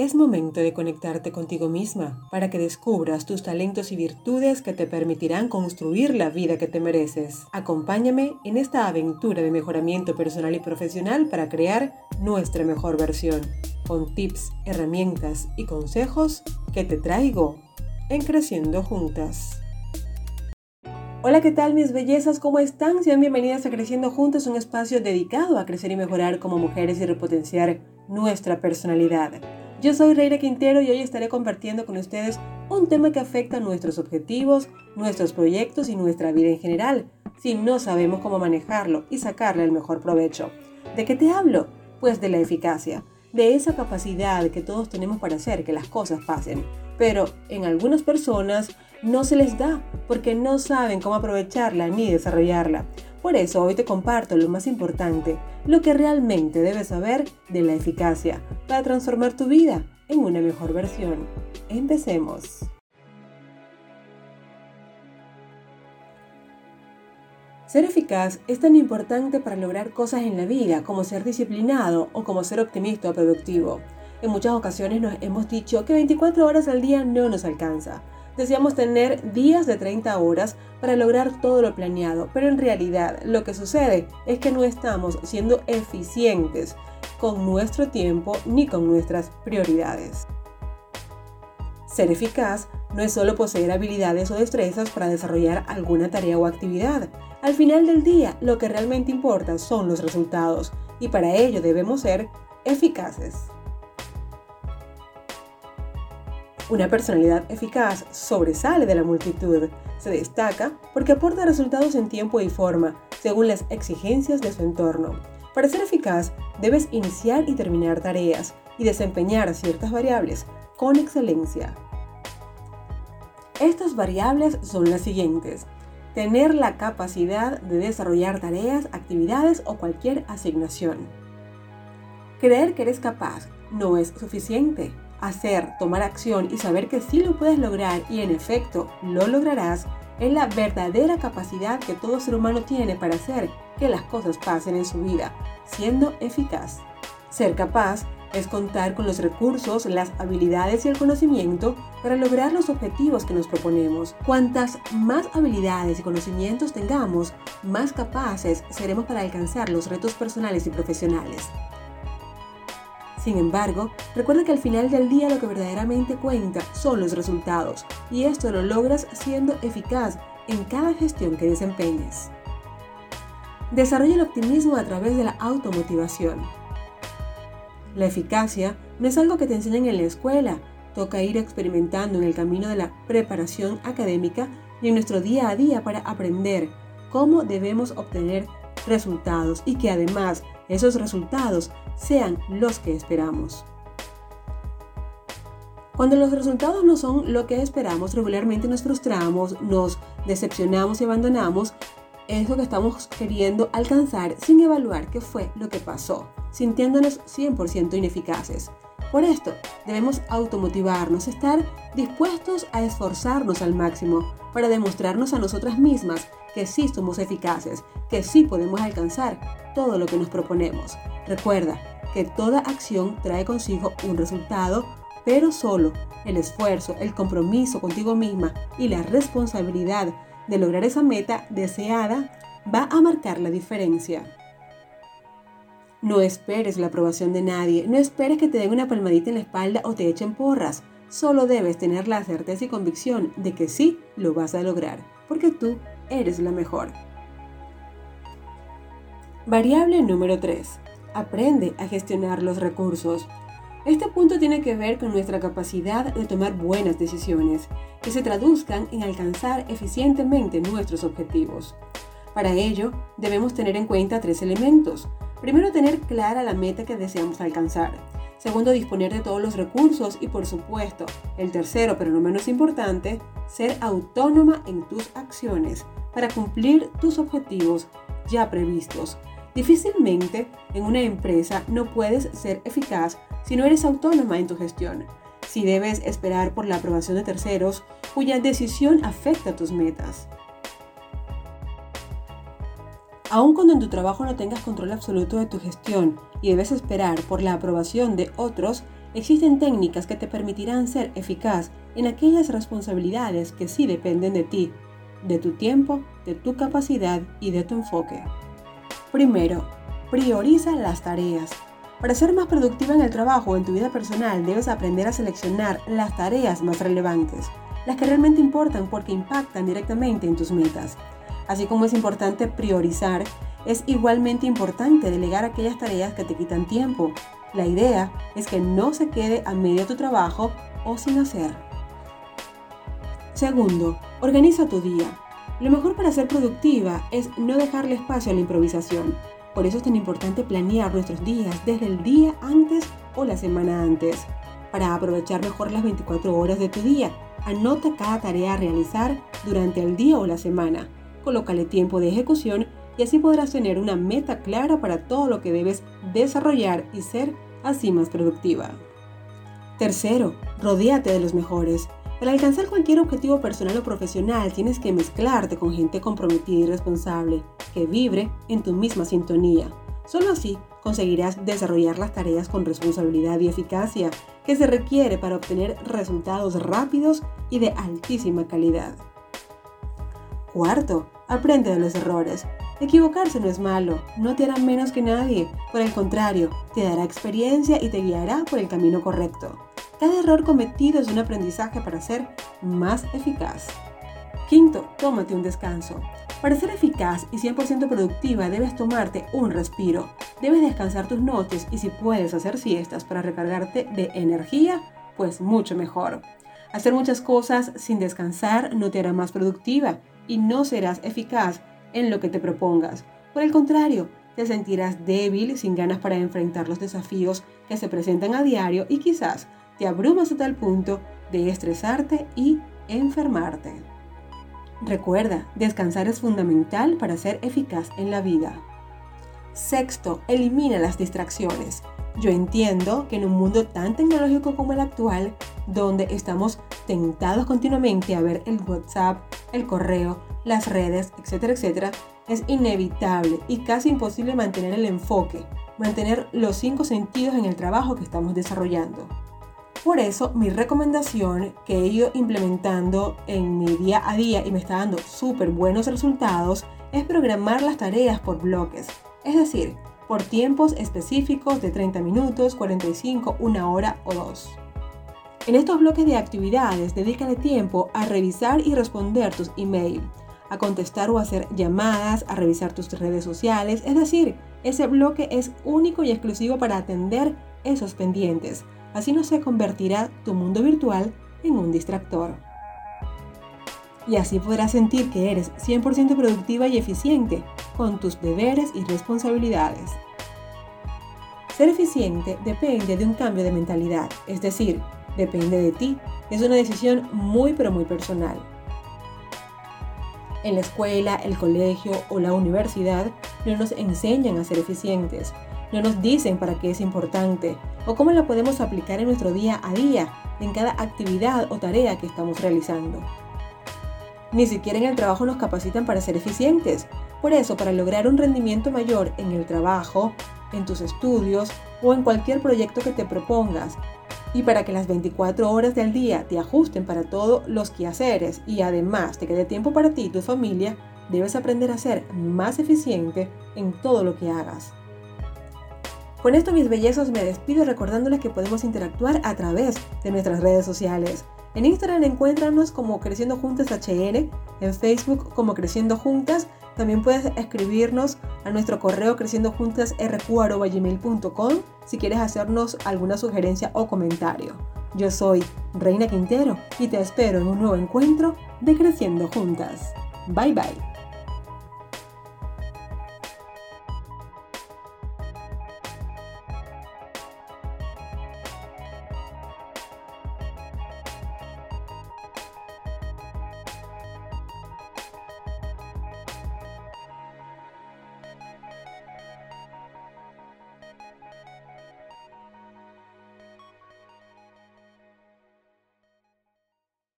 Es momento de conectarte contigo misma para que descubras tus talentos y virtudes que te permitirán construir la vida que te mereces. Acompáñame en esta aventura de mejoramiento personal y profesional para crear nuestra mejor versión, con tips, herramientas y consejos que te traigo en Creciendo Juntas. Hola, ¿qué tal mis bellezas? ¿Cómo están? Sean bienvenidas a Creciendo Juntas, un espacio dedicado a crecer y mejorar como mujeres y repotenciar nuestra personalidad. Yo soy Reina Quintero y hoy estaré compartiendo con ustedes un tema que afecta a nuestros objetivos, nuestros proyectos y nuestra vida en general, si no sabemos cómo manejarlo y sacarle el mejor provecho. ¿De qué te hablo? Pues de la eficacia, de esa capacidad que todos tenemos para hacer que las cosas pasen. Pero en algunas personas no se les da porque no saben cómo aprovecharla ni desarrollarla. Por eso hoy te comparto lo más importante, lo que realmente debes saber de la eficacia para transformar tu vida en una mejor versión. Empecemos. Ser eficaz es tan importante para lograr cosas en la vida como ser disciplinado o como ser optimista o productivo. En muchas ocasiones nos hemos dicho que 24 horas al día no nos alcanza Deseamos tener días de 30 horas para lograr todo lo planeado, pero en realidad lo que sucede es que no estamos siendo eficientes con nuestro tiempo ni con nuestras prioridades. Ser eficaz no es solo poseer habilidades o destrezas para desarrollar alguna tarea o actividad. Al final del día, lo que realmente importa son los resultados y para ello debemos ser eficaces. Una personalidad eficaz sobresale de la multitud. Se destaca porque aporta resultados en tiempo y forma, según las exigencias de su entorno. Para ser eficaz, debes iniciar y terminar tareas y desempeñar ciertas variables con excelencia. Estas variables son las siguientes. Tener la capacidad de desarrollar tareas, actividades o cualquier asignación. Creer que eres capaz no es suficiente hacer, tomar acción y saber que sí lo puedes lograr y en efecto lo lograrás, es la verdadera capacidad que todo ser humano tiene para hacer que las cosas pasen en su vida, siendo eficaz. Ser capaz es contar con los recursos, las habilidades y el conocimiento para lograr los objetivos que nos proponemos. Cuantas más habilidades y conocimientos tengamos, más capaces seremos para alcanzar los retos personales y profesionales. Sin embargo, recuerda que al final del día lo que verdaderamente cuenta son los resultados y esto lo logras siendo eficaz en cada gestión que desempeñes. Desarrolla el optimismo a través de la automotivación. La eficacia no es algo que te enseñan en la escuela, toca ir experimentando en el camino de la preparación académica y en nuestro día a día para aprender cómo debemos obtener resultados y que además esos resultados sean los que esperamos. Cuando los resultados no son lo que esperamos, regularmente nos frustramos, nos decepcionamos y abandonamos eso que estamos queriendo alcanzar sin evaluar qué fue lo que pasó, sintiéndonos 100% ineficaces. Por esto, debemos automotivarnos, estar dispuestos a esforzarnos al máximo para demostrarnos a nosotras mismas que sí somos eficaces, que sí podemos alcanzar todo lo que nos proponemos. Recuerda que toda acción trae consigo un resultado, pero solo el esfuerzo, el compromiso contigo misma y la responsabilidad de lograr esa meta deseada va a marcar la diferencia. No esperes la aprobación de nadie, no esperes que te den una palmadita en la espalda o te echen porras. Solo debes tener la certeza y convicción de que sí lo vas a lograr, porque tú eres la mejor. Variable número 3. Aprende a gestionar los recursos. Este punto tiene que ver con nuestra capacidad de tomar buenas decisiones que se traduzcan en alcanzar eficientemente nuestros objetivos. Para ello, debemos tener en cuenta tres elementos. Primero, tener clara la meta que deseamos alcanzar. Segundo, disponer de todos los recursos. Y por supuesto, el tercero, pero no menos importante, ser autónoma en tus acciones para cumplir tus objetivos ya previstos. Difícilmente en una empresa no puedes ser eficaz si no eres autónoma en tu gestión, si debes esperar por la aprobación de terceros cuya decisión afecta tus metas. Aun cuando en tu trabajo no tengas control absoluto de tu gestión y debes esperar por la aprobación de otros, existen técnicas que te permitirán ser eficaz en aquellas responsabilidades que sí dependen de ti, de tu tiempo, de tu capacidad y de tu enfoque. Primero, prioriza las tareas. Para ser más productiva en el trabajo o en tu vida personal, debes aprender a seleccionar las tareas más relevantes, las que realmente importan porque impactan directamente en tus metas. Así como es importante priorizar, es igualmente importante delegar aquellas tareas que te quitan tiempo. La idea es que no se quede a medio tu trabajo o sin hacer. Segundo, organiza tu día. Lo mejor para ser productiva es no dejarle espacio a la improvisación. Por eso es tan importante planear nuestros días desde el día antes o la semana antes. Para aprovechar mejor las 24 horas de tu día, anota cada tarea a realizar durante el día o la semana. Colócale tiempo de ejecución y así podrás tener una meta clara para todo lo que debes desarrollar y ser así más productiva. Tercero, rodéate de los mejores. Para alcanzar cualquier objetivo personal o profesional tienes que mezclarte con gente comprometida y responsable, que vibre en tu misma sintonía. Solo así conseguirás desarrollar las tareas con responsabilidad y eficacia que se requiere para obtener resultados rápidos y de altísima calidad. Cuarto, aprende de los errores. Equivocarse no es malo, no te hará menos que nadie, por el contrario, te dará experiencia y te guiará por el camino correcto. Cada error cometido es un aprendizaje para ser más eficaz. Quinto, tómate un descanso. Para ser eficaz y 100% productiva debes tomarte un respiro. Debes descansar tus noches y si puedes hacer siestas para recargarte de energía, pues mucho mejor. Hacer muchas cosas sin descansar no te hará más productiva y no serás eficaz en lo que te propongas. Por el contrario, te sentirás débil, sin ganas para enfrentar los desafíos que se presentan a diario y quizás te abrumas a tal punto de estresarte y enfermarte. Recuerda, descansar es fundamental para ser eficaz en la vida. Sexto, elimina las distracciones. Yo entiendo que en un mundo tan tecnológico como el actual, donde estamos tentados continuamente a ver el WhatsApp, el correo, las redes, etcétera, etcétera, es inevitable y casi imposible mantener el enfoque, mantener los cinco sentidos en el trabajo que estamos desarrollando. Por eso mi recomendación que he ido implementando en mi día a día y me está dando súper buenos resultados es programar las tareas por bloques, es decir, por tiempos específicos de 30 minutos, 45, una hora o dos. En estos bloques de actividades, dedícale tiempo a revisar y responder tus emails, a contestar o hacer llamadas, a revisar tus redes sociales, es decir, ese bloque es único y exclusivo para atender esos pendientes Así no se convertirá tu mundo virtual en un distractor. Y así podrás sentir que eres 100% productiva y eficiente con tus deberes y responsabilidades. Ser eficiente depende de un cambio de mentalidad, es decir, depende de ti. Es una decisión muy pero muy personal. En la escuela, el colegio o la universidad no nos enseñan a ser eficientes, no nos dicen para qué es importante o cómo la podemos aplicar en nuestro día a día, en cada actividad o tarea que estamos realizando. Ni siquiera en el trabajo nos capacitan para ser eficientes. Por eso, para lograr un rendimiento mayor en el trabajo, en tus estudios o en cualquier proyecto que te propongas, y para que las 24 horas del día te ajusten para todos los quehaceres y además te quede tiempo para ti y tu familia, debes aprender a ser más eficiente en todo lo que hagas. Con esto mis bellezos me despido recordándoles que podemos interactuar a través de nuestras redes sociales. En Instagram encuéntranos como Creciendo Juntas HN, en Facebook como Creciendo Juntas. También puedes escribirnos a nuestro correo creciendojuntasrq.gmail.com si quieres hacernos alguna sugerencia o comentario. Yo soy Reina Quintero y te espero en un nuevo encuentro de Creciendo Juntas. Bye bye.